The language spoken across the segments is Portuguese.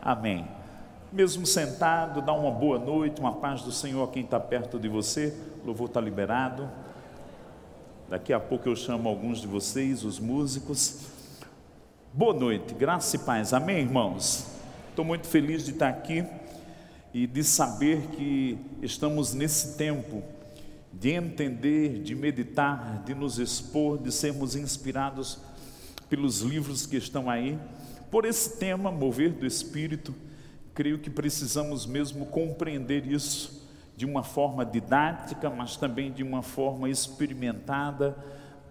Amém. Mesmo sentado, dá uma boa noite, uma paz do Senhor a quem está perto de você. O louvor está liberado. Daqui a pouco eu chamo alguns de vocês, os músicos. Boa noite, graça e paz. Amém, irmãos? Estou muito feliz de estar aqui e de saber que estamos nesse tempo de entender, de meditar, de nos expor, de sermos inspirados pelos livros que estão aí. Por esse tema, mover do Espírito, creio que precisamos mesmo compreender isso de uma forma didática, mas também de uma forma experimentada,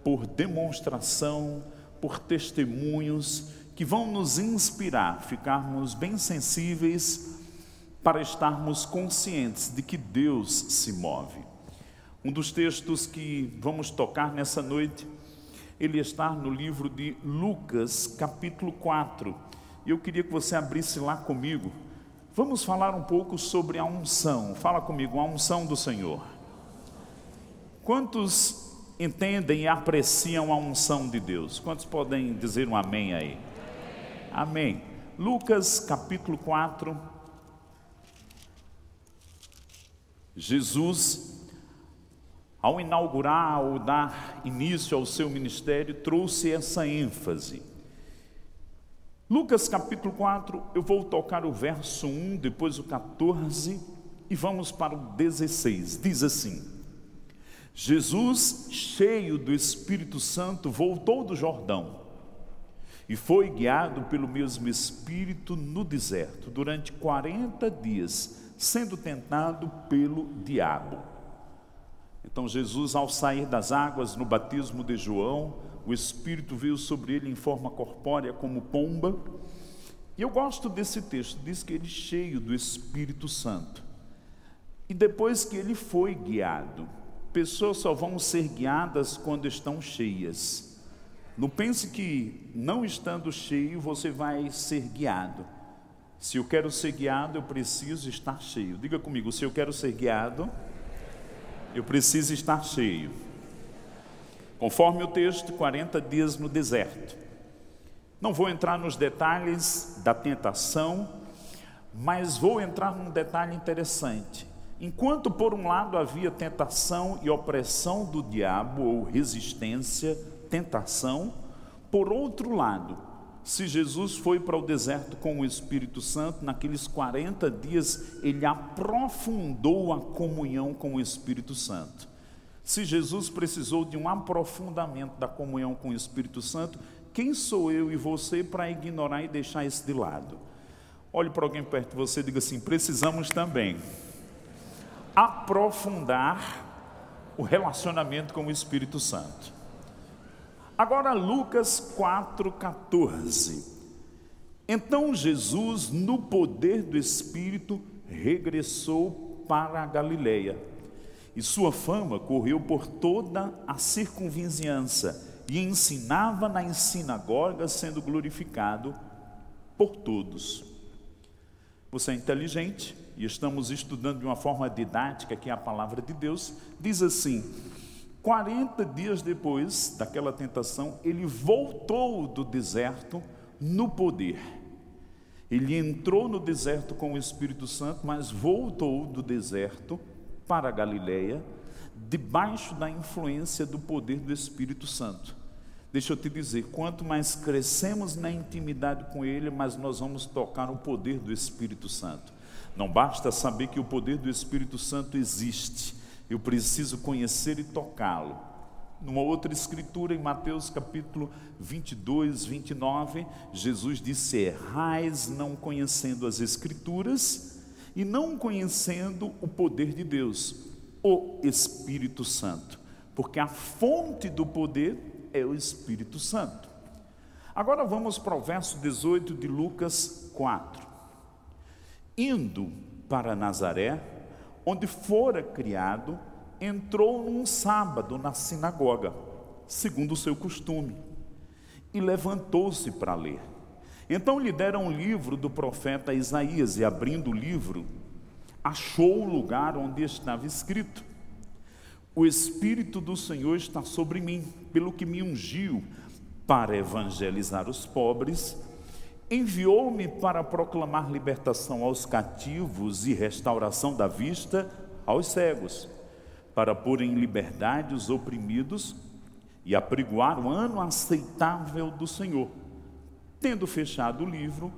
por demonstração, por testemunhos que vão nos inspirar, ficarmos bem sensíveis para estarmos conscientes de que Deus se move. Um dos textos que vamos tocar nessa noite, ele está no livro de Lucas, capítulo 4. E eu queria que você abrisse lá comigo. Vamos falar um pouco sobre a unção. Fala comigo, a unção do Senhor. Quantos entendem e apreciam a unção de Deus? Quantos podem dizer um amém aí? Amém. Lucas capítulo 4. Jesus ao inaugurar, ao dar início ao seu ministério, trouxe essa ênfase. Lucas capítulo 4, eu vou tocar o verso 1, depois o 14 e vamos para o 16. Diz assim: Jesus, cheio do Espírito Santo, voltou do Jordão e foi guiado pelo mesmo Espírito no deserto durante 40 dias, sendo tentado pelo diabo. Então, Jesus, ao sair das águas no batismo de João, o Espírito veio sobre ele em forma corpórea como pomba. E eu gosto desse texto, diz que ele é cheio do Espírito Santo. E depois que ele foi guiado, pessoas só vão ser guiadas quando estão cheias. Não pense que não estando cheio você vai ser guiado. Se eu quero ser guiado, eu preciso estar cheio. Diga comigo, se eu quero ser guiado, eu preciso estar cheio. Conforme o texto, 40 dias no deserto. Não vou entrar nos detalhes da tentação, mas vou entrar num detalhe interessante. Enquanto por um lado havia tentação e opressão do diabo, ou resistência, tentação, por outro lado, se Jesus foi para o deserto com o Espírito Santo, naqueles 40 dias ele aprofundou a comunhão com o Espírito Santo. Se Jesus precisou de um aprofundamento da comunhão com o Espírito Santo, quem sou eu e você para ignorar e deixar isso de lado? Olhe para alguém perto de você e diga assim: precisamos também aprofundar o relacionamento com o Espírito Santo. Agora, Lucas 4,14. Então Jesus, no poder do Espírito, regressou para a Galileia. E sua fama correu por toda a circunvizinhança e ensinava nas sinagogas, sendo glorificado por todos. Você é inteligente e estamos estudando de uma forma didática que é a palavra de Deus. Diz assim: 40 dias depois daquela tentação, ele voltou do deserto no poder. Ele entrou no deserto com o Espírito Santo, mas voltou do deserto para a Galiléia, debaixo da influência do poder do Espírito Santo. Deixa eu te dizer, quanto mais crescemos na intimidade com Ele, mais nós vamos tocar o poder do Espírito Santo. Não basta saber que o poder do Espírito Santo existe, eu preciso conhecer e tocá-lo. Numa outra escritura, em Mateus capítulo 22, 29, Jesus disse: Errais não conhecendo as escrituras e não conhecendo o poder de Deus, o Espírito Santo, porque a fonte do poder é o Espírito Santo. Agora vamos para o verso 18 de Lucas 4. Indo para Nazaré, onde fora criado, entrou num sábado na sinagoga, segundo o seu costume, e levantou-se para ler. Então lhe deram um livro do profeta Isaías, e abrindo o livro, achou o lugar onde estava escrito: O Espírito do Senhor está sobre mim, pelo que me ungiu para evangelizar os pobres, enviou-me para proclamar libertação aos cativos e restauração da vista aos cegos, para pôr em liberdade os oprimidos e apregoar o ano aceitável do Senhor. Tendo fechado o livro,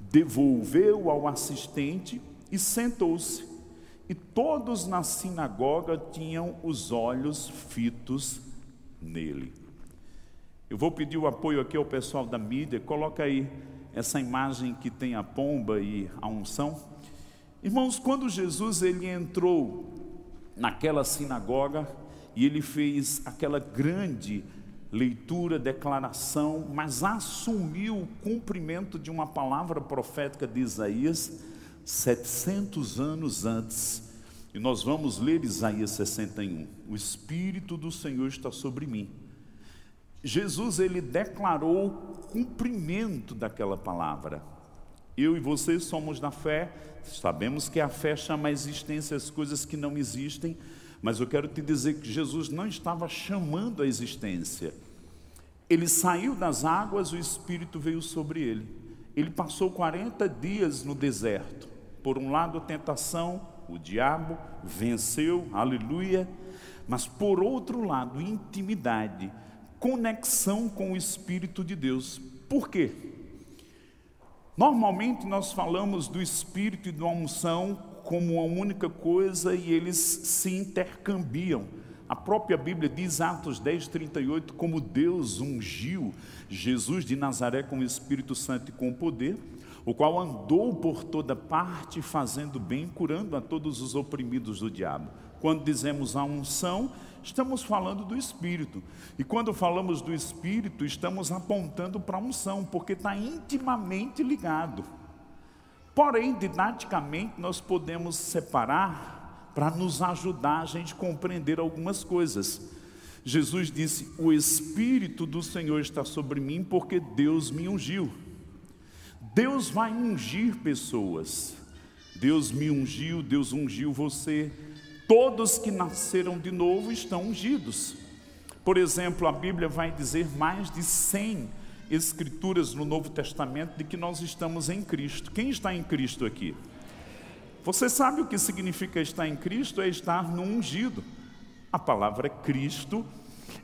devolveu ao assistente e sentou-se. E todos na sinagoga tinham os olhos fitos nele. Eu vou pedir o apoio aqui ao pessoal da mídia, coloca aí essa imagem que tem a pomba e a unção. Irmãos, quando Jesus ele entrou naquela sinagoga e ele fez aquela grande leitura, declaração, mas assumiu o cumprimento de uma palavra profética de Isaías 700 anos antes. E nós vamos ler Isaías 61. O espírito do Senhor está sobre mim. Jesus ele declarou cumprimento daquela palavra. Eu e você somos da fé, sabemos que a fé chama a existência as coisas que não existem, mas eu quero te dizer que Jesus não estava chamando a existência. Ele saiu das águas, o Espírito veio sobre ele. Ele passou 40 dias no deserto. Por um lado, a tentação, o diabo venceu, aleluia. Mas por outro lado, intimidade, conexão com o Espírito de Deus. Por quê? Normalmente nós falamos do Espírito e da unção como uma única coisa e eles se intercambiam. A própria Bíblia diz, Atos 10, 38, como Deus ungiu Jesus de Nazaré com o Espírito Santo e com poder, o qual andou por toda parte fazendo bem, curando a todos os oprimidos do diabo. Quando dizemos a unção, estamos falando do Espírito. E quando falamos do Espírito, estamos apontando para a unção, porque está intimamente ligado. Porém, didaticamente, nós podemos separar para nos ajudar a gente compreender algumas coisas. Jesus disse: O Espírito do Senhor está sobre mim, porque Deus me ungiu. Deus vai ungir pessoas. Deus me ungiu, Deus ungiu você. Todos que nasceram de novo estão ungidos. Por exemplo, a Bíblia vai dizer mais de 100 escrituras no Novo Testamento de que nós estamos em Cristo. Quem está em Cristo aqui? Você sabe o que significa estar em Cristo? É estar no ungido. A palavra Cristo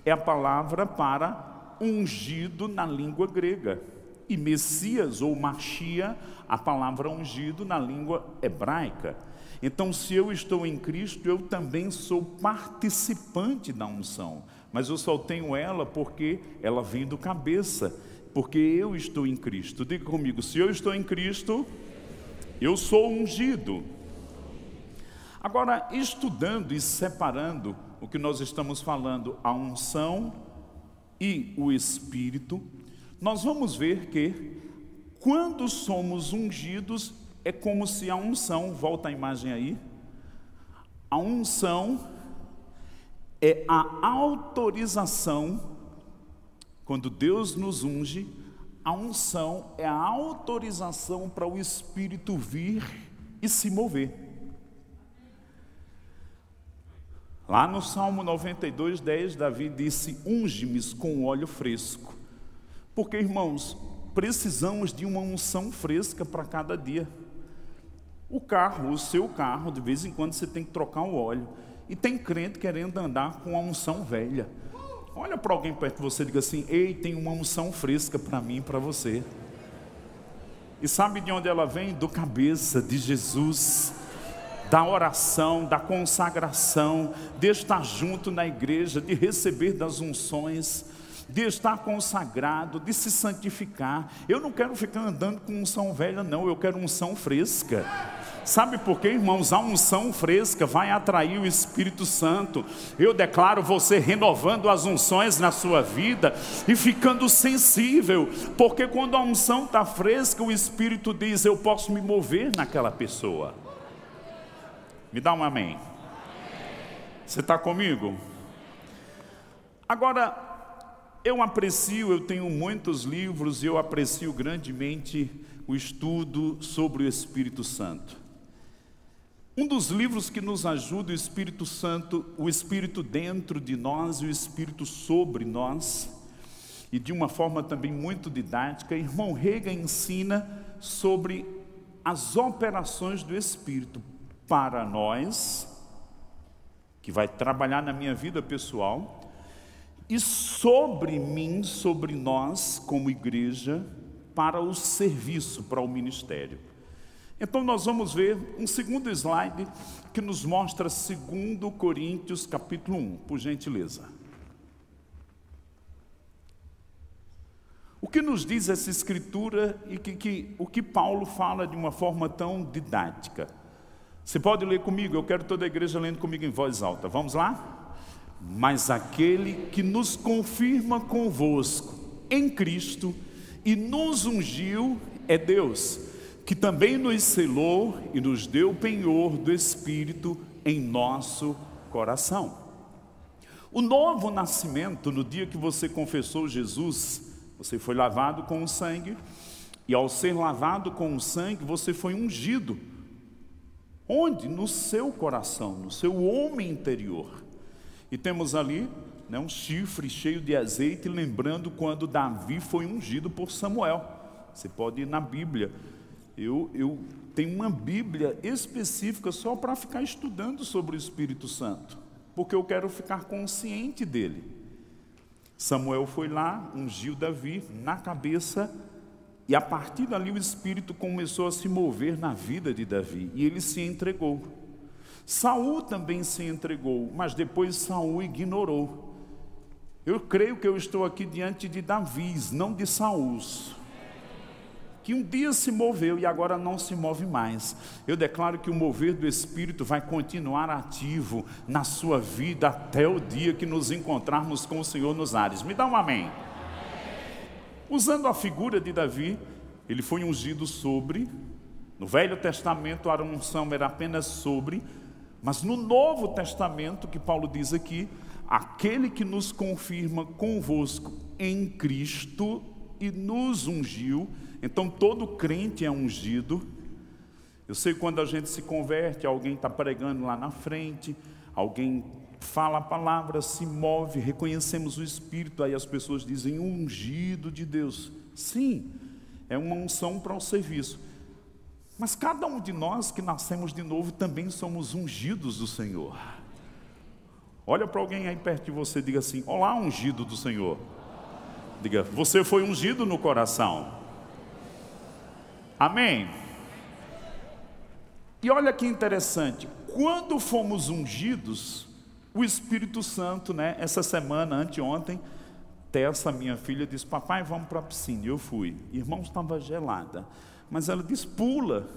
é a palavra para ungido na língua grega. E Messias ou Machia, a palavra ungido na língua hebraica. Então, se eu estou em Cristo, eu também sou participante da unção. Mas eu só tenho ela porque ela vem do cabeça porque eu estou em Cristo. Diga comigo: se eu estou em Cristo, eu sou ungido. Agora, estudando e separando o que nós estamos falando, a unção e o Espírito, nós vamos ver que quando somos ungidos, é como se a unção, volta a imagem aí, a unção é a autorização quando Deus nos unge, a unção é a autorização para o Espírito vir e se mover. Lá no Salmo 92, 10, Davi disse: Unge-me com óleo fresco. Porque, irmãos, precisamos de uma unção fresca para cada dia. O carro, o seu carro, de vez em quando você tem que trocar o óleo. E tem crente querendo andar com a unção velha. Olha para alguém perto de você e diga assim: Ei, tem uma unção fresca para mim e para você. E sabe de onde ela vem? Do cabeça de Jesus, da oração, da consagração, de estar junto na igreja, de receber das unções, de estar consagrado, de se santificar. Eu não quero ficar andando com unção velha, não, eu quero unção fresca. Sabe por quê, irmãos? A unção fresca vai atrair o Espírito Santo. Eu declaro você renovando as unções na sua vida e ficando sensível, porque quando a unção está fresca, o Espírito diz: Eu posso me mover naquela pessoa. Me dá um amém. Você está comigo? Agora, eu aprecio, eu tenho muitos livros e eu aprecio grandemente o estudo sobre o Espírito Santo. Um dos livros que nos ajuda o Espírito Santo, o Espírito dentro de nós e o Espírito sobre nós. e de uma forma também muito didática, irmão Rega ensina sobre as operações do Espírito para nós, que vai trabalhar na minha vida pessoal, e sobre mim, sobre nós, como igreja, para o serviço, para o ministério. Então nós vamos ver um segundo slide que nos mostra 2 Coríntios capítulo 1, por gentileza. O que nos diz essa escritura e que, que, o que Paulo fala de uma forma tão didática? Você pode ler comigo, eu quero toda a igreja lendo comigo em voz alta. Vamos lá? Mas aquele que nos confirma convosco em Cristo e nos ungiu é Deus, que também nos selou e nos deu penhor do Espírito em nosso coração. O novo nascimento, no dia que você confessou Jesus, você foi lavado com o sangue, e ao ser lavado com o sangue, você foi ungido. Onde? No seu coração, no seu homem interior. E temos ali né, um chifre cheio de azeite, lembrando quando Davi foi ungido por Samuel. Você pode ir na Bíblia. Eu, eu tenho uma Bíblia específica só para ficar estudando sobre o Espírito Santo, porque eu quero ficar consciente dele. Samuel foi lá, ungiu Davi na cabeça, e a partir dali o Espírito começou a se mover na vida de Davi, e ele se entregou. Saul também se entregou, mas depois Saul ignorou. Eu creio que eu estou aqui diante de Davi, não de Saul que um dia se moveu e agora não se move mais. Eu declaro que o mover do Espírito vai continuar ativo na sua vida até o dia que nos encontrarmos com o Senhor nos ares. Me dá um amém. Usando a figura de Davi, ele foi ungido sobre, no Velho Testamento a unção era apenas sobre, mas no Novo Testamento, que Paulo diz aqui, aquele que nos confirma convosco em Cristo e nos ungiu, então todo crente é ungido. Eu sei quando a gente se converte, alguém está pregando lá na frente, alguém fala a palavra, se move, reconhecemos o Espírito, aí as pessoas dizem ungido de Deus. Sim, é uma unção para o serviço. Mas cada um de nós que nascemos de novo também somos ungidos do Senhor. Olha para alguém aí perto de você e diga assim: Olá, ungido do Senhor. Diga, você foi ungido no coração. Amém? E olha que interessante, quando fomos ungidos, o Espírito Santo, né, essa semana, anteontem, Tessa, minha filha, disse: Papai, vamos para a piscina. E eu fui. Irmão, estava gelada. Mas ela disse: Pula.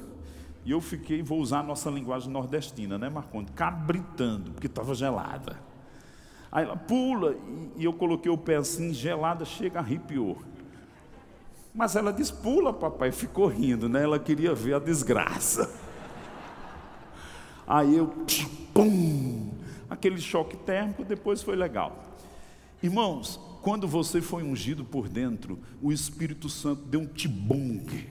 E eu fiquei, vou usar a nossa linguagem nordestina, né, Marconde? Cabritando, porque estava gelada. Aí ela pula, e eu coloquei o pé assim, gelada, chega, arrepiou. Mas ela disse: pula, papai. Ficou rindo, né? Ela queria ver a desgraça. Aí eu, pum, aquele choque térmico, depois foi legal. Irmãos, quando você foi ungido por dentro, o Espírito Santo deu um tibungue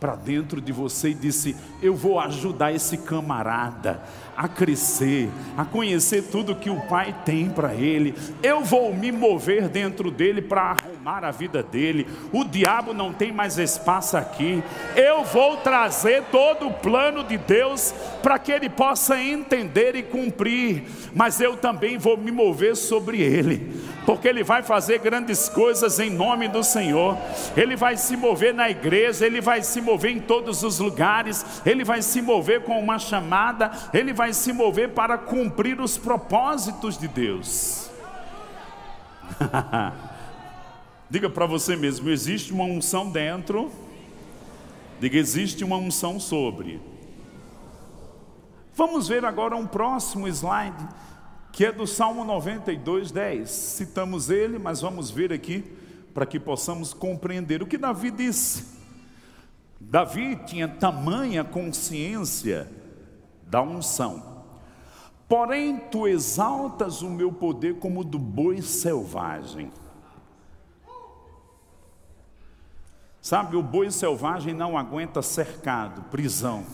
para dentro de você e disse: Eu vou ajudar esse camarada a crescer, a conhecer tudo que o Pai tem para ele. Eu vou me mover dentro dele para arrumar a vida dele. O diabo não tem mais espaço aqui. Eu vou trazer todo o plano de Deus para que ele possa entender e cumprir. Mas eu também vou me mover sobre ele, porque ele vai fazer grandes coisas em nome do Senhor. Ele vai se mover na igreja, ele vai se mover em todos os lugares, ele vai se mover com uma chamada, ele vai se mover para cumprir os propósitos de Deus. Diga para você mesmo: existe uma unção dentro, diga, existe uma unção sobre. Vamos ver agora um próximo slide, que é do Salmo 92, 10. Citamos ele, mas vamos ver aqui, para que possamos compreender o que Davi disse. Davi tinha tamanha consciência da unção. Porém, tu exaltas o meu poder como do boi selvagem. Sabe, o boi selvagem não aguenta cercado, prisão.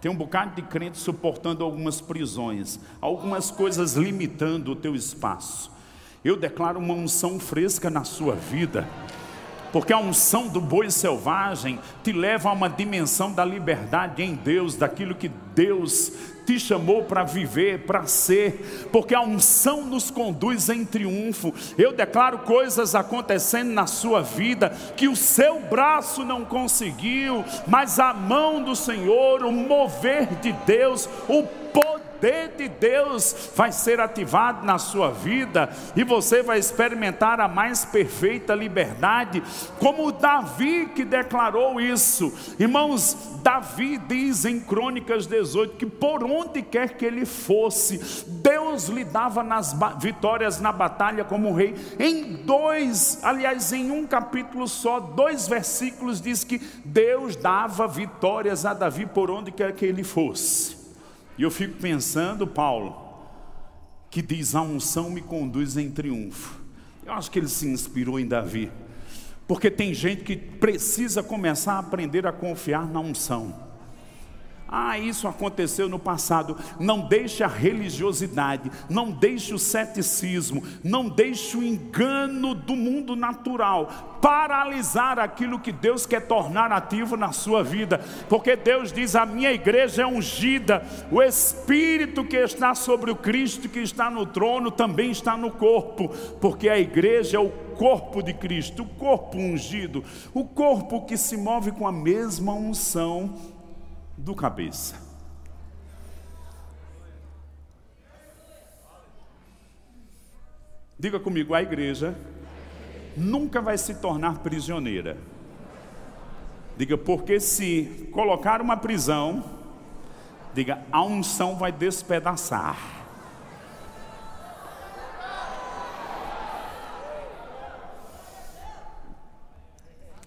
Tem um bocado de crente suportando algumas prisões, algumas coisas limitando o teu espaço. Eu declaro uma unção fresca na sua vida. Porque a unção do boi selvagem te leva a uma dimensão da liberdade em Deus, daquilo que Deus te chamou para viver, para ser, porque a unção nos conduz em triunfo. Eu declaro coisas acontecendo na sua vida que o seu braço não conseguiu, mas a mão do Senhor, o mover de Deus, o poder poder de Deus vai ser ativado na sua vida e você vai experimentar a mais perfeita liberdade, como Davi que declarou isso. Irmãos, Davi diz em Crônicas 18 que por onde quer que ele fosse, Deus lhe dava nas vitórias na batalha como rei. Em dois, aliás, em um capítulo só, dois versículos diz que Deus dava vitórias a Davi por onde quer que ele fosse. E eu fico pensando, Paulo, que diz: a unção me conduz em triunfo. Eu acho que ele se inspirou em Davi, porque tem gente que precisa começar a aprender a confiar na unção. Ah, isso aconteceu no passado. Não deixe a religiosidade, não deixe o ceticismo, não deixe o engano do mundo natural paralisar aquilo que Deus quer tornar ativo na sua vida, porque Deus diz: a minha igreja é ungida, o Espírito que está sobre o Cristo que está no trono também está no corpo, porque a igreja é o corpo de Cristo, o corpo ungido, o corpo que se move com a mesma unção do cabeça. Diga comigo, a igreja nunca vai se tornar prisioneira. Diga, porque se colocar uma prisão, diga, a unção vai despedaçar.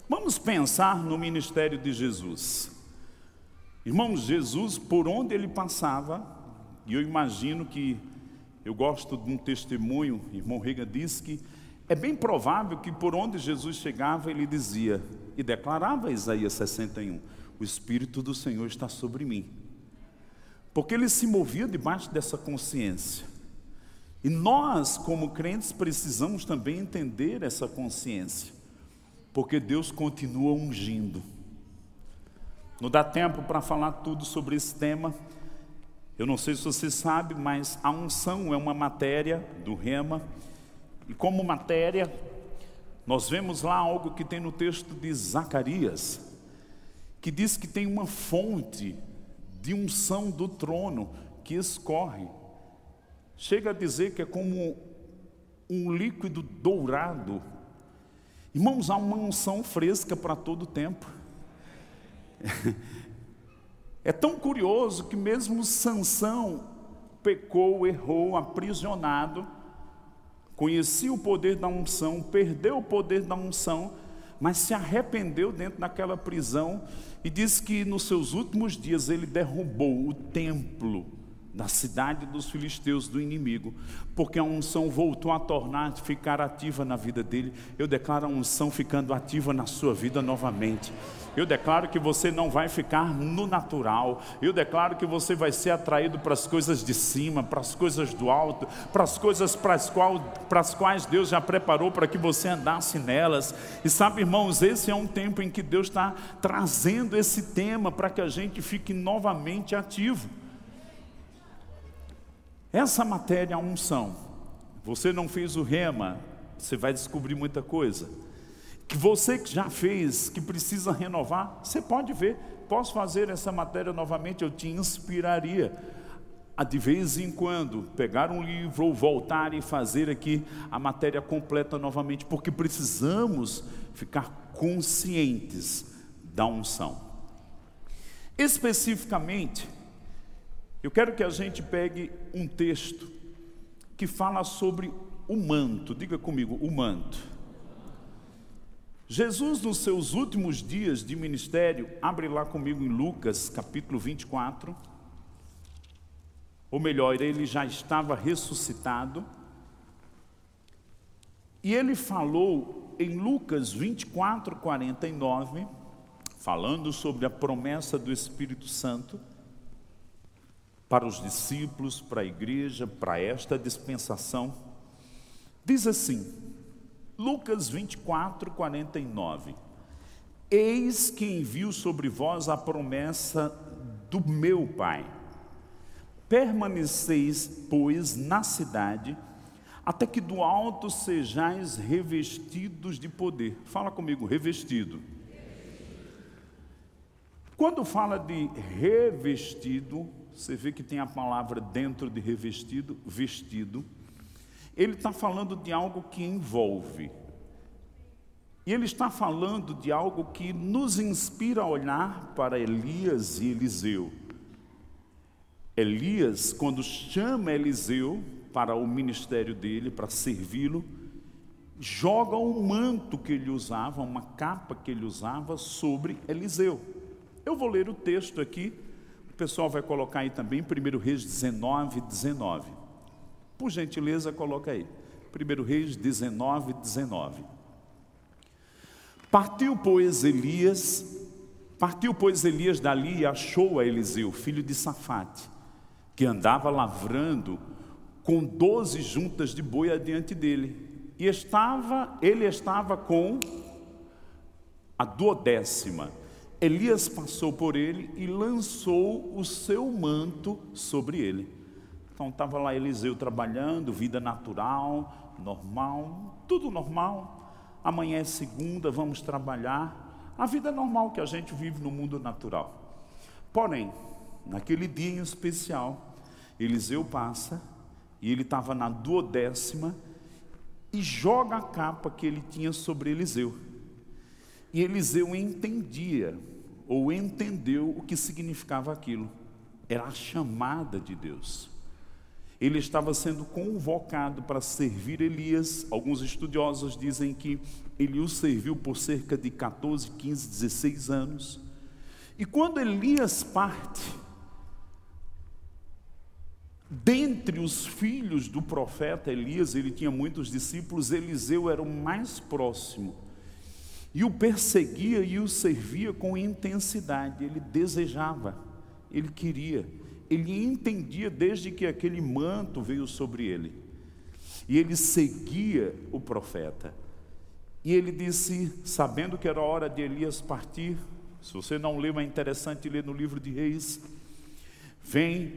Vamos pensar no ministério de Jesus. Irmãos, Jesus, por onde ele passava, e eu imagino que, eu gosto de um testemunho, irmão Rega diz que é bem provável que por onde Jesus chegava, ele dizia, e declarava Isaías 61, o Espírito do Senhor está sobre mim. Porque ele se movia debaixo dessa consciência. E nós, como crentes, precisamos também entender essa consciência, porque Deus continua ungindo. Não dá tempo para falar tudo sobre esse tema. Eu não sei se você sabe, mas a unção é uma matéria do rema. E como matéria, nós vemos lá algo que tem no texto de Zacarias, que diz que tem uma fonte de unção do trono que escorre. Chega a dizer que é como um líquido dourado. Irmãos, há uma unção fresca para todo tempo. É tão curioso que mesmo Sansão pecou, errou, aprisionado, conhecia o poder da unção, perdeu o poder da unção, mas se arrependeu dentro daquela prisão e diz que nos seus últimos dias ele derrubou o templo da cidade dos filisteus, do inimigo, porque a unção voltou a tornar, ficar ativa na vida dele. Eu declaro a unção ficando ativa na sua vida novamente. Eu declaro que você não vai ficar no natural. Eu declaro que você vai ser atraído para as coisas de cima, para as coisas do alto, para as coisas para as, qual, para as quais Deus já preparou para que você andasse nelas. E sabe, irmãos, esse é um tempo em que Deus está trazendo esse tema para que a gente fique novamente ativo. Essa matéria, a unção, você não fez o rema, você vai descobrir muita coisa que você que já fez, que precisa renovar, você pode ver, posso fazer essa matéria novamente, eu te inspiraria a de vez em quando pegar um livro ou voltar e fazer aqui a matéria completa novamente, porque precisamos ficar conscientes da unção. Especificamente, eu quero que a gente pegue um texto que fala sobre o manto, diga comigo, o manto. Jesus, nos seus últimos dias de ministério, abre lá comigo em Lucas capítulo 24. Ou melhor, ele já estava ressuscitado. E ele falou em Lucas 24, 49, falando sobre a promessa do Espírito Santo para os discípulos, para a igreja, para esta dispensação. Diz assim, Lucas 24, 49. Eis que envio sobre vós a promessa do meu Pai. Permaneceis, pois, na cidade, até que do alto sejais revestidos de poder. Fala comigo, revestido. Quando fala de revestido, você vê que tem a palavra dentro de revestido, vestido. Ele está falando de algo que envolve. E ele está falando de algo que nos inspira a olhar para Elias e Eliseu. Elias, quando chama Eliseu para o ministério dele, para servi-lo, joga o manto que ele usava, uma capa que ele usava sobre Eliseu. Eu vou ler o texto aqui, o pessoal vai colocar aí também, 1 Reis 19, 19. Por gentileza, coloca aí. 1 Reis 19, 19. Partiu, pois, Elias, partiu, pois, Elias dali e achou a Eliseu, filho de Safate, que andava lavrando com doze juntas de boi adiante dele. E estava, ele estava com a duodécima Elias passou por ele e lançou o seu manto sobre ele. Então estava lá Eliseu trabalhando, vida natural, normal, tudo normal. Amanhã é segunda, vamos trabalhar. A vida normal que a gente vive no mundo natural. Porém, naquele dia em especial, Eliseu passa e ele estava na duodécima e joga a capa que ele tinha sobre Eliseu. E Eliseu entendia ou entendeu o que significava aquilo. Era a chamada de Deus. Ele estava sendo convocado para servir Elias. Alguns estudiosos dizem que ele o serviu por cerca de 14, 15, 16 anos. E quando Elias parte, dentre os filhos do profeta Elias, ele tinha muitos discípulos, Eliseu era o mais próximo e o perseguia e o servia com intensidade. Ele desejava, ele queria, ele entendia desde que aquele manto veio sobre ele. E ele seguia o profeta. E ele disse, sabendo que era hora de Elias partir, se você não leu, é interessante ler no livro de Reis. Vem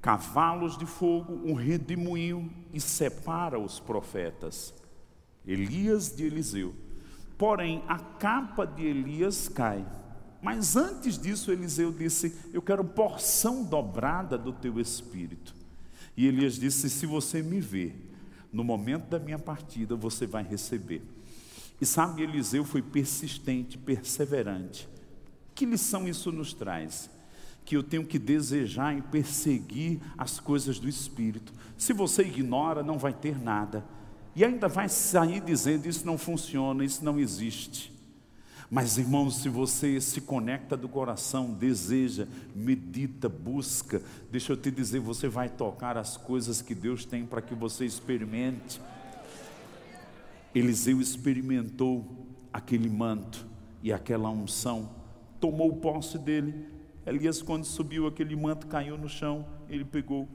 cavalos de fogo, um redemoinho e separa os profetas, Elias de Eliseu. Porém, a capa de Elias cai. Mas antes disso, Eliseu disse: Eu quero porção dobrada do teu espírito. E Elias disse: Se você me ver, no momento da minha partida, você vai receber. E sabe, Eliseu foi persistente, perseverante. Que lição isso nos traz? Que eu tenho que desejar e perseguir as coisas do Espírito. Se você ignora, não vai ter nada e ainda vai sair dizendo: Isso não funciona, isso não existe. Mas, irmãos, se você se conecta do coração, deseja, medita, busca, deixa eu te dizer, você vai tocar as coisas que Deus tem para que você experimente. Eliseu experimentou aquele manto e aquela unção, tomou posse dele. Elias, quando subiu aquele manto, caiu no chão, ele pegou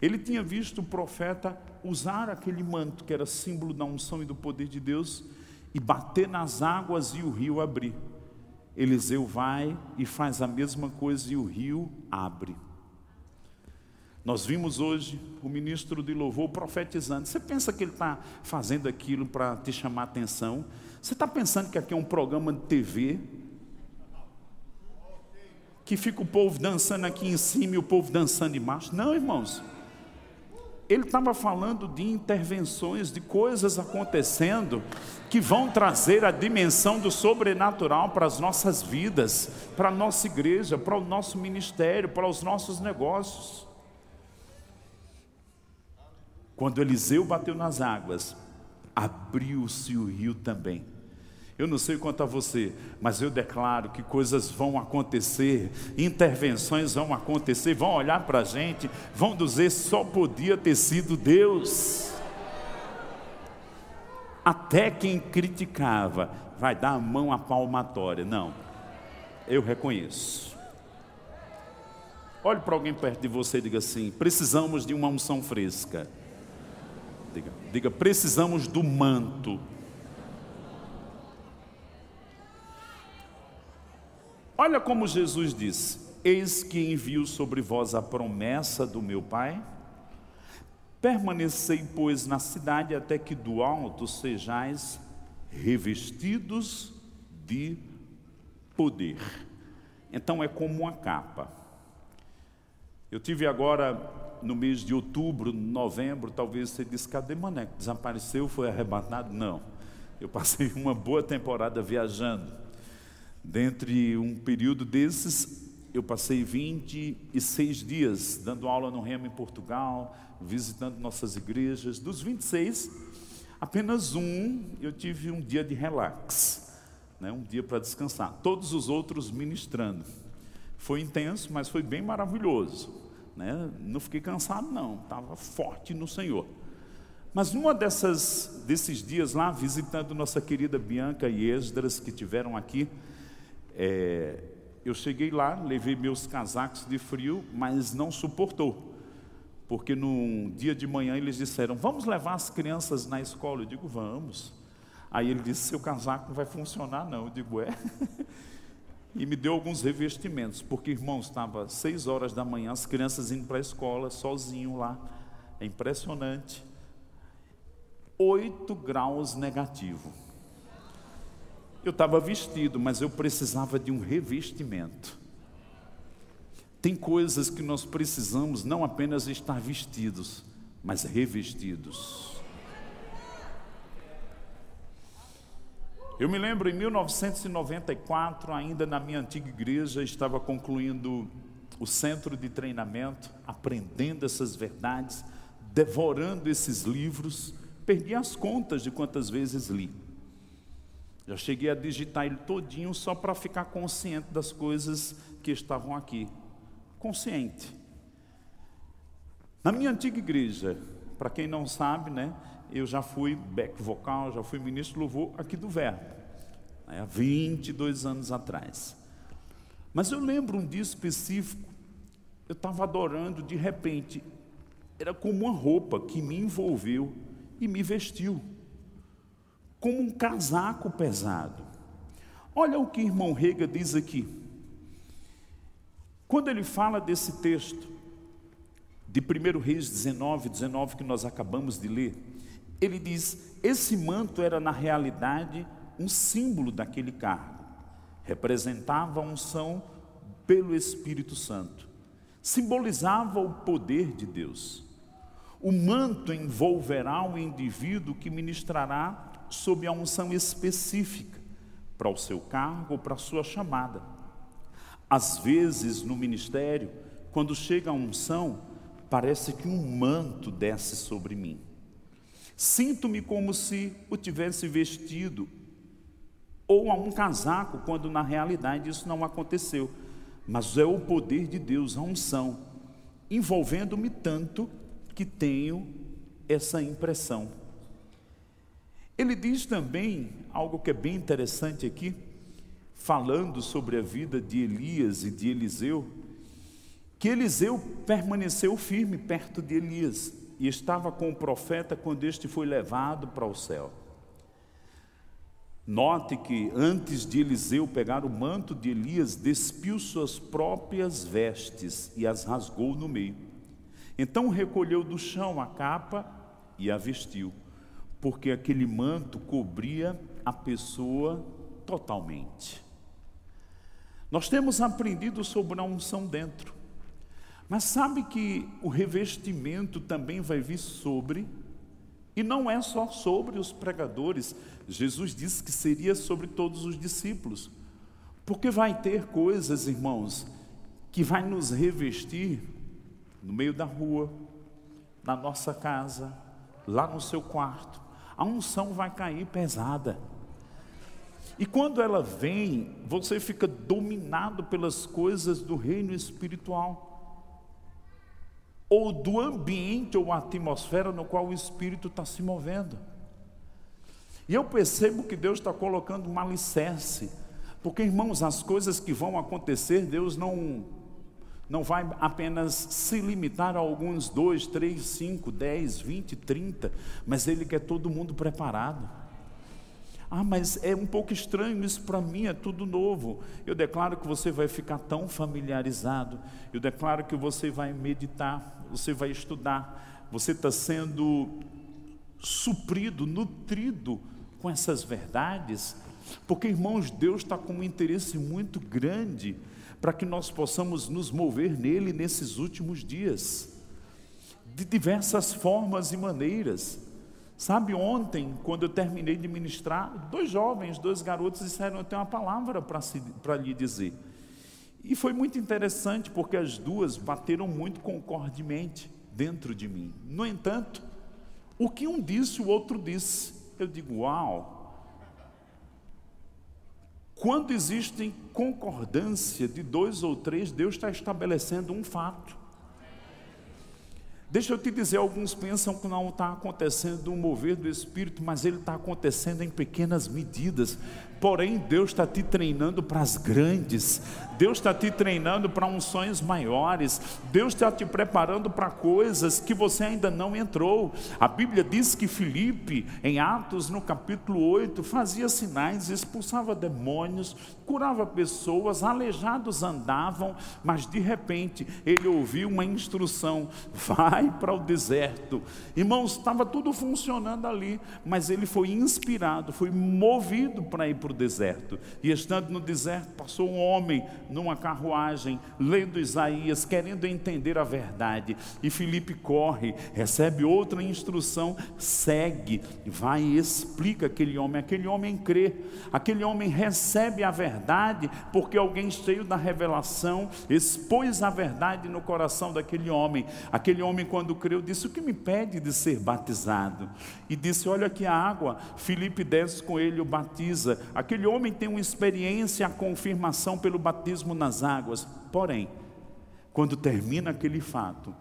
ele tinha visto o profeta usar aquele manto que era símbolo da unção e do poder de Deus e bater nas águas e o rio abrir. Eliseu vai e faz a mesma coisa e o rio abre. Nós vimos hoje o ministro de louvor profetizando. Você pensa que ele está fazendo aquilo para te chamar a atenção? Você está pensando que aqui é um programa de TV? Que fica o povo dançando aqui em cima e o povo dançando embaixo? Não, irmãos ele estava falando de intervenções, de coisas acontecendo que vão trazer a dimensão do sobrenatural para as nossas vidas, para a nossa igreja, para o nosso ministério, para os nossos negócios. Quando Eliseu bateu nas águas, abriu-se o rio também. Eu não sei quanto a você, mas eu declaro que coisas vão acontecer, intervenções vão acontecer, vão olhar para a gente, vão dizer só podia ter sido Deus. Até quem criticava vai dar a mão à palmatória. Não, eu reconheço. Olhe para alguém perto de você e diga assim: precisamos de uma unção fresca. Diga, diga precisamos do manto. Olha como Jesus diz: Eis que envio sobre vós a promessa do meu Pai. Permanecei, pois, na cidade até que do alto sejais revestidos de poder. Então é como uma capa. Eu tive agora no mês de outubro, novembro, talvez você disse, cadê Mané? Desapareceu, foi arrebatado? Não. Eu passei uma boa temporada viajando. Dentre um período desses, eu passei 26 dias dando aula no Remo em Portugal, visitando nossas igrejas. Dos 26, apenas um eu tive um dia de relax, né? um dia para descansar. Todos os outros ministrando. Foi intenso, mas foi bem maravilhoso. Né? Não fiquei cansado, não, estava forte no Senhor. Mas numa dessas, desses dias lá, visitando nossa querida Bianca e Esdras, que tiveram aqui, é, eu cheguei lá, levei meus casacos de frio, mas não suportou. Porque no dia de manhã eles disseram: Vamos levar as crianças na escola? Eu digo: Vamos. Aí ele disse: Seu casaco não vai funcionar, não. Eu digo: É. e me deu alguns revestimentos, porque irmão, estava seis horas da manhã, as crianças indo para a escola, sozinho lá. É impressionante. Oito graus negativo. Eu estava vestido, mas eu precisava de um revestimento. Tem coisas que nós precisamos não apenas estar vestidos, mas revestidos. Eu me lembro em 1994, ainda na minha antiga igreja, estava concluindo o centro de treinamento, aprendendo essas verdades, devorando esses livros, perdi as contas de quantas vezes li. Já cheguei a digitar ele todinho só para ficar consciente das coisas que estavam aqui. Consciente. Na minha antiga igreja, para quem não sabe, né, eu já fui back vocal, já fui ministro louvor aqui do Verbo, né, há 22 anos atrás. Mas eu lembro um dia específico, eu estava adorando, de repente, era como uma roupa que me envolveu e me vestiu, como um casaco pesado. Olha o que irmão Rega diz aqui. Quando ele fala desse texto, de 1 Reis 19, 19, que nós acabamos de ler, ele diz: esse manto era na realidade um símbolo daquele cargo, representava a unção pelo Espírito Santo, simbolizava o poder de Deus. O manto envolverá o indivíduo que ministrará sob a unção específica para o seu cargo ou para a sua chamada. Às vezes no ministério, quando chega a unção, parece que um manto desce sobre mim. Sinto-me como se o tivesse vestido ou a um casaco, quando na realidade isso não aconteceu. Mas é o poder de Deus, a unção, envolvendo-me tanto que tenho essa impressão. Ele diz também algo que é bem interessante aqui, falando sobre a vida de Elias e de Eliseu, que Eliseu permaneceu firme perto de Elias e estava com o profeta quando este foi levado para o céu. Note que antes de Eliseu pegar o manto de Elias, despiu suas próprias vestes e as rasgou no meio. Então recolheu do chão a capa e a vestiu, porque aquele manto cobria a pessoa totalmente. Nós temos aprendido sobre a unção dentro. Mas sabe que o revestimento também vai vir sobre, e não é só sobre os pregadores, Jesus disse que seria sobre todos os discípulos, porque vai ter coisas, irmãos, que vai nos revestir no meio da rua, na nossa casa, lá no seu quarto. A unção vai cair pesada. E quando ela vem, você fica dominado pelas coisas do reino espiritual ou do ambiente ou atmosfera no qual o Espírito está se movendo. E eu percebo que Deus está colocando um alicerce, porque irmãos, as coisas que vão acontecer, Deus não, não vai apenas se limitar a alguns dois, três, cinco, dez, vinte, trinta, mas Ele quer todo mundo preparado. Ah, mas é um pouco estranho isso para mim, é tudo novo. Eu declaro que você vai ficar tão familiarizado, eu declaro que você vai meditar, você vai estudar, você está sendo suprido, nutrido com essas verdades, porque irmãos, Deus está com um interesse muito grande para que nós possamos nos mover nele nesses últimos dias, de diversas formas e maneiras. Sabe, ontem, quando eu terminei de ministrar, dois jovens, dois garotos disseram: Eu tenho uma palavra para lhe dizer. E foi muito interessante, porque as duas bateram muito concordemente dentro de mim. No entanto, o que um disse, o outro disse. Eu digo: Uau! Quando existe concordância de dois ou três, Deus está estabelecendo um fato. Deixa eu te dizer, alguns pensam que não está acontecendo um mover do Espírito, mas ele está acontecendo em pequenas medidas. Porém, Deus está te treinando para as grandes, Deus está te treinando para unções maiores, Deus está te preparando para coisas que você ainda não entrou. A Bíblia diz que Filipe, em Atos, no capítulo 8, fazia sinais, expulsava demônios, curava pessoas, aleijados andavam, mas de repente ele ouviu uma instrução: vai para o deserto. Irmãos, estava tudo funcionando ali, mas ele foi inspirado, foi movido para ir para para o deserto. E estando no deserto, passou um homem numa carruagem, lendo Isaías, querendo entender a verdade. E Felipe corre, recebe outra instrução, segue, vai e explica aquele homem. Aquele homem crê, aquele homem recebe a verdade, porque alguém cheio da revelação expôs a verdade no coração daquele homem. Aquele homem, quando creu, disse: O que me pede de ser batizado? E disse: Olha aqui a água. Felipe desce com ele, o batiza. Aquele homem tem uma experiência, a confirmação pelo batismo nas águas. Porém, quando termina aquele fato,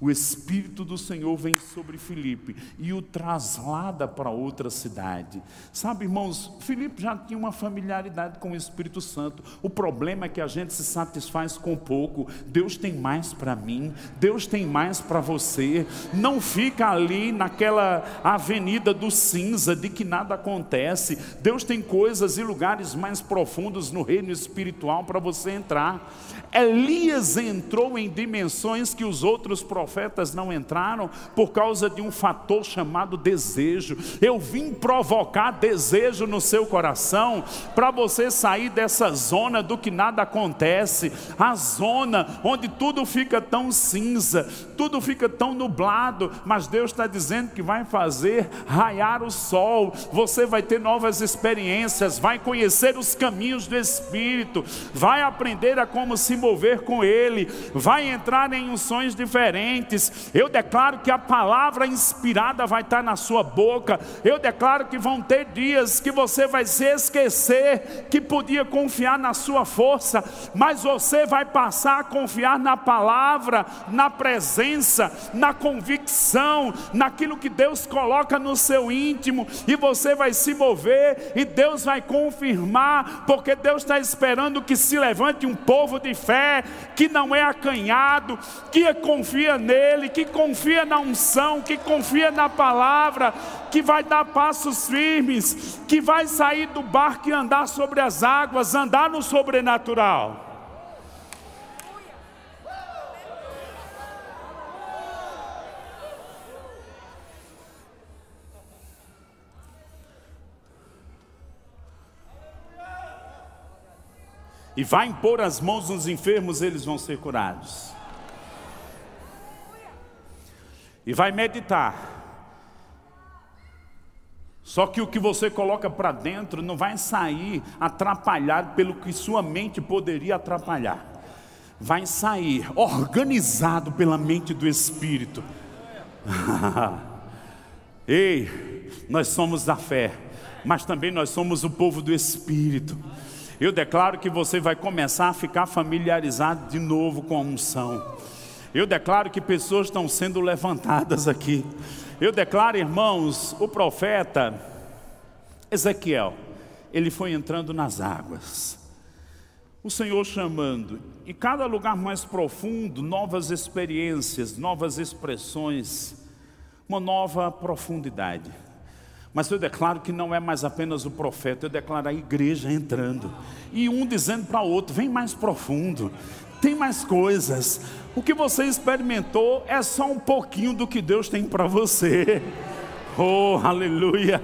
o Espírito do Senhor vem sobre Filipe e o traslada para outra cidade. Sabe, irmãos, Filipe já tinha uma familiaridade com o Espírito Santo. O problema é que a gente se satisfaz com pouco. Deus tem mais para mim, Deus tem mais para você. Não fica ali naquela avenida do cinza de que nada acontece. Deus tem coisas e lugares mais profundos no reino espiritual para você entrar. Elias entrou em dimensões que os outros profetas não entraram por causa de um fator chamado desejo. Eu vim provocar desejo no seu coração para você sair dessa zona do que nada acontece, a zona onde tudo fica tão cinza, tudo fica tão nublado, mas Deus está dizendo que vai fazer raiar o sol, você vai ter novas experiências, vai conhecer os caminhos do Espírito, vai aprender a como se envolver com Ele, vai entrar em unções diferentes. Eu declaro que a palavra inspirada vai estar na sua boca. Eu declaro que vão ter dias que você vai se esquecer que podia confiar na sua força, mas você vai passar a confiar na palavra, na presença, na convicção, naquilo que Deus coloca no seu íntimo, e você vai se mover, e Deus vai confirmar, porque Deus está esperando que se levante um povo de fé que não é acanhado, que confia nele, que confia na unção, que confia na palavra, que vai dar passos firmes, que vai sair do barco e andar sobre as águas, andar no sobrenatural. E vai impor as mãos nos enfermos, eles vão ser curados. E vai meditar. Só que o que você coloca para dentro não vai sair atrapalhado pelo que sua mente poderia atrapalhar. Vai sair organizado pela mente do Espírito. Ei, nós somos da fé, mas também nós somos o povo do Espírito. Eu declaro que você vai começar a ficar familiarizado de novo com a unção. Eu declaro que pessoas estão sendo levantadas aqui. Eu declaro, irmãos, o profeta Ezequiel, ele foi entrando nas águas. o Senhor chamando, e cada lugar mais profundo, novas experiências, novas expressões, uma nova profundidade. Mas eu declaro que não é mais apenas o profeta, eu declaro a igreja entrando. E um dizendo para o outro: vem mais profundo, tem mais coisas. O que você experimentou é só um pouquinho do que Deus tem para você. Oh, aleluia.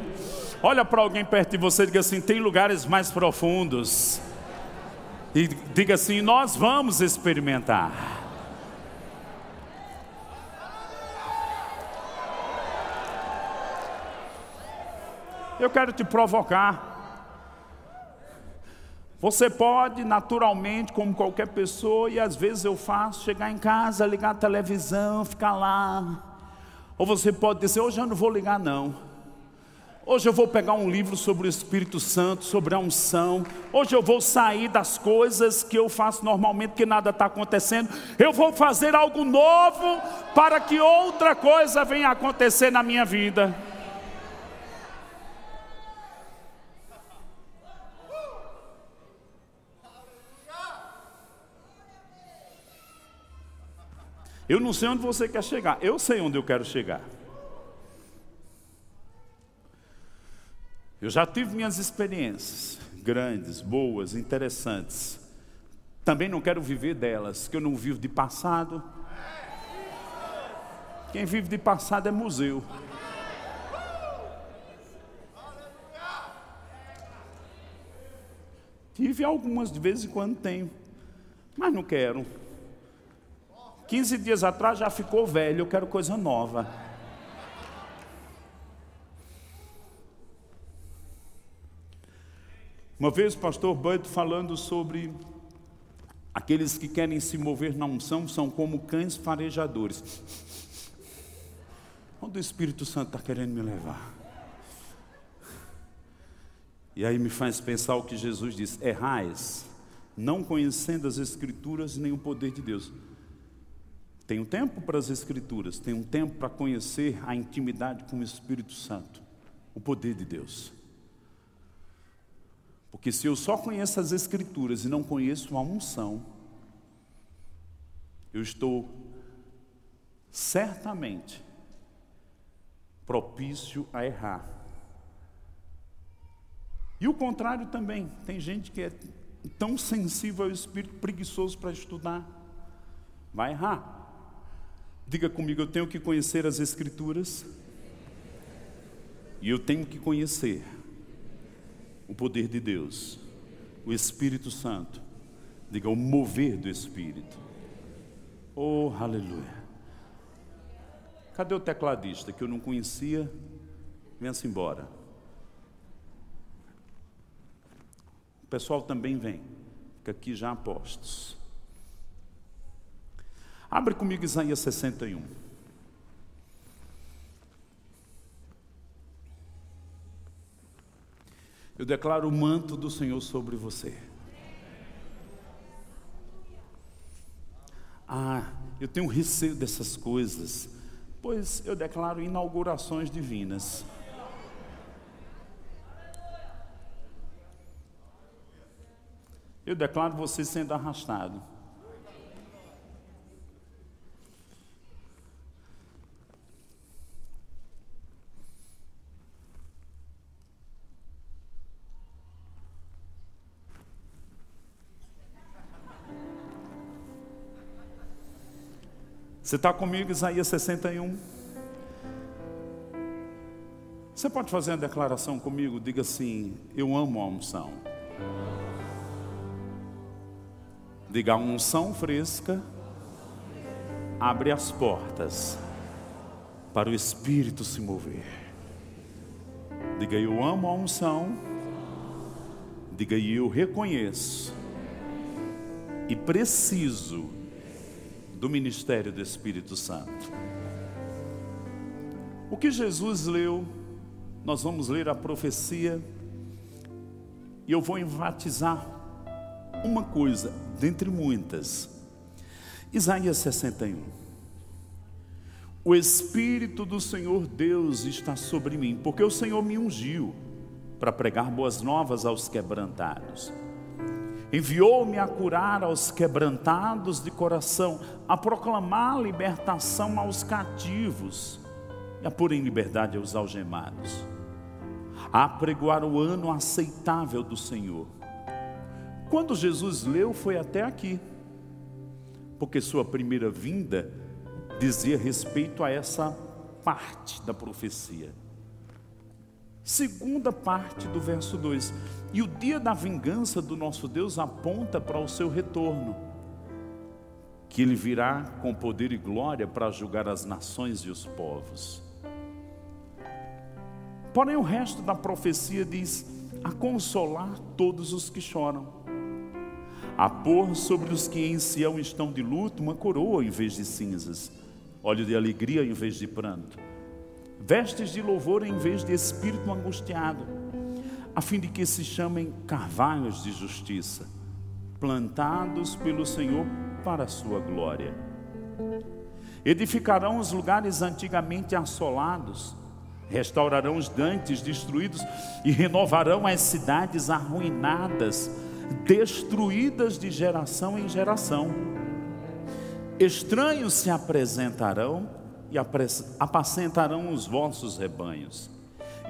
Olha para alguém perto de você e diga assim: tem lugares mais profundos. E diga assim: nós vamos experimentar. Eu quero te provocar. Você pode naturalmente, como qualquer pessoa, e às vezes eu faço, chegar em casa, ligar a televisão, ficar lá. Ou você pode dizer, hoje eu não vou ligar não. Hoje eu vou pegar um livro sobre o Espírito Santo, sobre a unção. Hoje eu vou sair das coisas que eu faço normalmente, que nada está acontecendo. Eu vou fazer algo novo para que outra coisa venha acontecer na minha vida. Eu não sei onde você quer chegar, eu sei onde eu quero chegar. Eu já tive minhas experiências grandes, boas, interessantes. Também não quero viver delas, que eu não vivo de passado. Quem vive de passado é museu. Tive algumas de vez em quando tenho, mas não quero. 15 dias atrás já ficou velho, eu quero coisa nova. Uma vez pastor Bud falando sobre aqueles que querem se mover na unção são como cães farejadores. Onde o Espírito Santo está querendo me levar? E aí me faz pensar o que Jesus diz: errais, não conhecendo as Escrituras nem o poder de Deus. Tem um tempo para as Escrituras, tem um tempo para conhecer a intimidade com o Espírito Santo, o poder de Deus. Porque se eu só conheço as Escrituras e não conheço a unção, eu estou certamente propício a errar. E o contrário também, tem gente que é tão sensível ao Espírito, preguiçoso para estudar, vai errar. Diga comigo, eu tenho que conhecer as Escrituras e eu tenho que conhecer o poder de Deus, o Espírito Santo. Diga o mover do Espírito. Oh, aleluia. Cadê o tecladista que eu não conhecia? Venha-se embora. O pessoal também vem. Fica aqui já apostos. Abre comigo Isaías 61. Eu declaro o manto do Senhor sobre você. Ah, eu tenho receio dessas coisas, pois eu declaro inaugurações divinas. Eu declaro você sendo arrastado. Você está comigo, Isaías 61? Você pode fazer uma declaração comigo? Diga assim: Eu amo a unção. Diga: a unção fresca abre as portas para o Espírito se mover. Diga: Eu amo a unção. Diga: eu reconheço e preciso do ministério do Espírito Santo. O que Jesus leu, nós vamos ler a profecia, e eu vou enfatizar uma coisa, dentre muitas. Isaías 61. O Espírito do Senhor Deus está sobre mim, porque o Senhor me ungiu para pregar boas novas aos quebrantados Enviou-me a curar aos quebrantados de coração, a proclamar libertação aos cativos e a pôr em liberdade aos algemados, a pregoar o ano aceitável do Senhor. Quando Jesus leu, foi até aqui, porque sua primeira vinda dizia respeito a essa parte da profecia. Segunda parte do verso 2: E o dia da vingança do nosso Deus aponta para o seu retorno, que ele virá com poder e glória para julgar as nações e os povos. Porém, o resto da profecia diz: a consolar todos os que choram, a pôr sobre os que em Sião estão de luto uma coroa em vez de cinzas, óleo de alegria em vez de pranto vestes de louvor em vez de espírito angustiado, a fim de que se chamem carvalhos de justiça, plantados pelo Senhor para a sua glória. Edificarão os lugares antigamente assolados, restaurarão os dantes destruídos e renovarão as cidades arruinadas, destruídas de geração em geração. Estranhos se apresentarão e apacentarão os vossos rebanhos.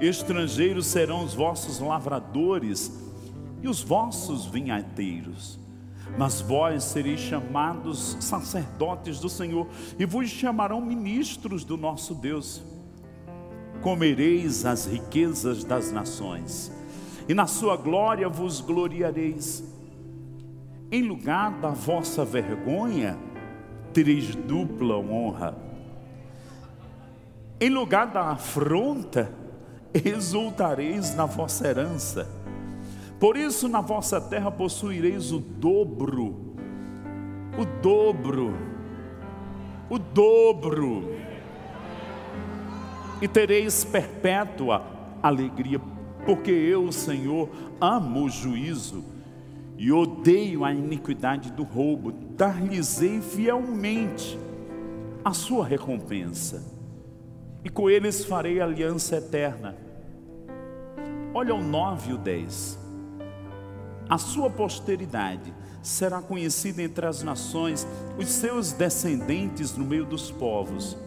Estrangeiros serão os vossos lavradores e os vossos vinhateiros. Mas vós sereis chamados sacerdotes do Senhor e vos chamarão ministros do nosso Deus. Comereis as riquezas das nações e na sua glória vos gloriareis. Em lugar da vossa vergonha, tereis dupla honra em lugar da afronta, exultareis na vossa herança. Por isso, na vossa terra possuireis o dobro, o dobro, o dobro, e tereis perpétua alegria, porque eu, Senhor, amo o juízo e odeio a iniquidade do roubo, dar-lhes-ei fielmente a sua recompensa e com eles farei aliança eterna. Olha o 9 e o 10. A sua posteridade será conhecida entre as nações, os seus descendentes no meio dos povos.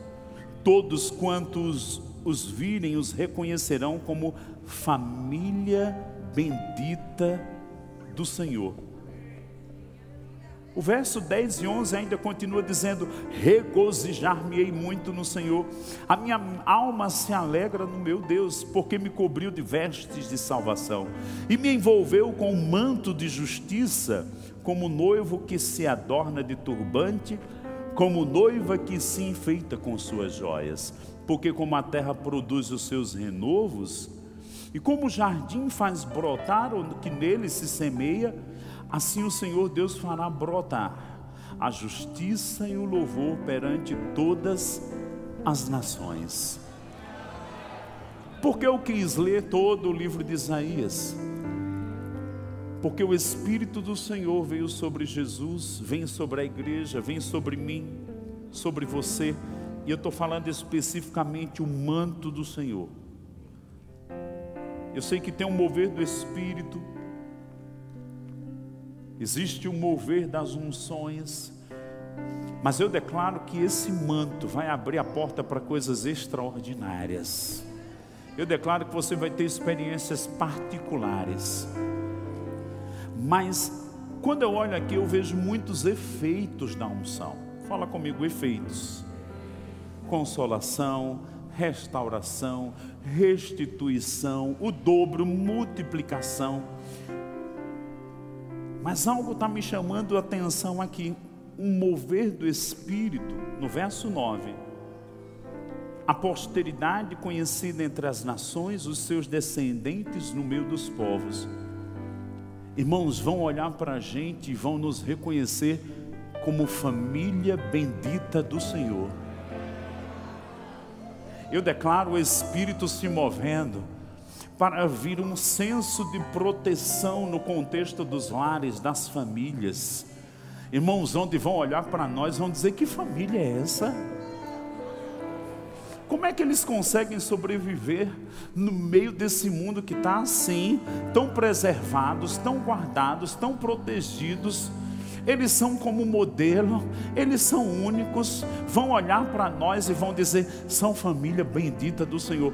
Todos quantos os virem os reconhecerão como família bendita do Senhor. O verso 10 e 11 ainda continua dizendo: Regozijar-me-ei muito no Senhor, a minha alma se alegra no meu Deus, porque me cobriu de vestes de salvação e me envolveu com um manto de justiça, como noivo que se adorna de turbante, como noiva que se enfeita com suas joias. Porque, como a terra produz os seus renovos, e como o jardim faz brotar o que nele se semeia, Assim o Senhor Deus fará brotar a justiça e o louvor perante todas as nações. Porque eu quis ler todo o livro de Isaías? Porque o Espírito do Senhor veio sobre Jesus, vem sobre a igreja, vem sobre mim, sobre você, e eu estou falando especificamente o manto do Senhor. Eu sei que tem um mover do Espírito, existe o mover das unções, mas eu declaro que esse manto vai abrir a porta para coisas extraordinárias. Eu declaro que você vai ter experiências particulares. Mas quando eu olho aqui, eu vejo muitos efeitos da unção. Fala comigo, efeitos. Consolação, restauração, restituição, o dobro, multiplicação mas algo está me chamando a atenção aqui. Um mover do Espírito, no verso 9. A posteridade conhecida entre as nações, os seus descendentes no meio dos povos. Irmãos, vão olhar para a gente e vão nos reconhecer como família bendita do Senhor. Eu declaro o Espírito se movendo para vir um senso de proteção no contexto dos lares, das famílias. Irmãos, onde vão olhar para nós, vão dizer: que família é essa? Como é que eles conseguem sobreviver no meio desse mundo que está assim, tão preservados, tão guardados, tão protegidos? Eles são como modelo, eles são únicos, vão olhar para nós e vão dizer: são família bendita do Senhor.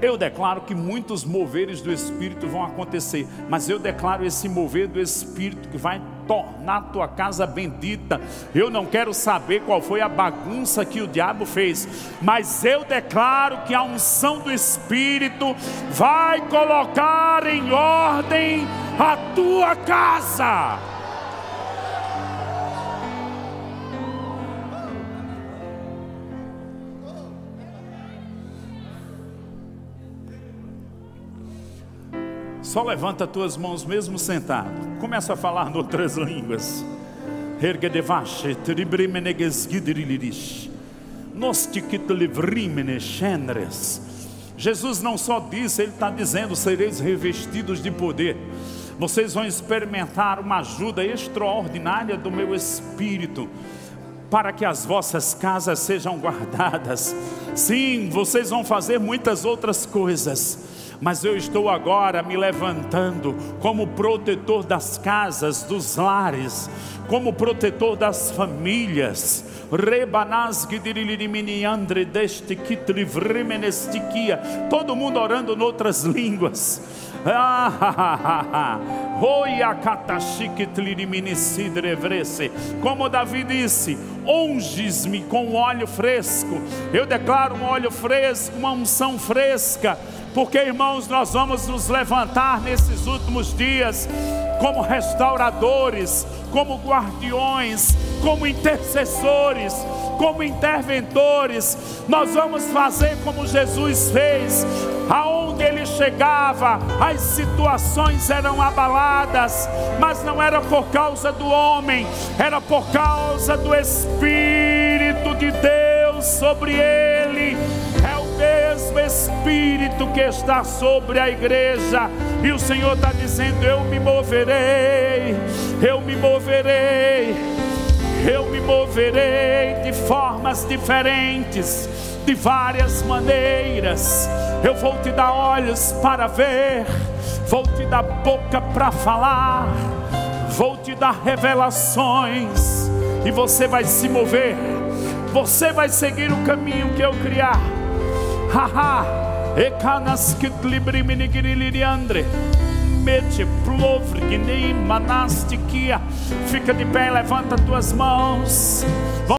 Eu declaro que muitos moveres do Espírito vão acontecer, mas eu declaro esse mover do Espírito que vai tornar a tua casa bendita. Eu não quero saber qual foi a bagunça que o diabo fez, mas eu declaro que a unção do Espírito vai colocar em ordem a tua casa. Só levanta as tuas mãos mesmo sentado. Começa a falar em outras línguas. Jesus não só disse, ele está dizendo: sereis revestidos de poder. Vocês vão experimentar uma ajuda extraordinária do meu espírito para que as vossas casas sejam guardadas. Sim, vocês vão fazer muitas outras coisas mas eu estou agora me levantando como protetor das casas, dos lares, como protetor das famílias. Todo mundo orando em outras línguas. Como Davi disse: unges-me com óleo fresco. Eu declaro um óleo fresco, uma unção fresca porque irmãos, nós vamos nos levantar nesses últimos dias como restauradores, como guardiões, como intercessores, como interventores. Nós vamos fazer como Jesus fez. Aonde ele chegava, as situações eram abaladas, mas não era por causa do homem, era por causa do Espírito de Deus sobre ele Espírito que está sobre a igreja, e o Senhor está dizendo: Eu me moverei, eu me moverei, eu me moverei de formas diferentes, de várias maneiras. Eu vou te dar olhos para ver, vou te dar boca para falar, vou te dar revelações, e você vai se mover. Você vai seguir o caminho que eu criar haha, ekanas kitlibri minigiriliandre. Mete plovre, manastiquia. Fica de pé, levanta tuas mãos.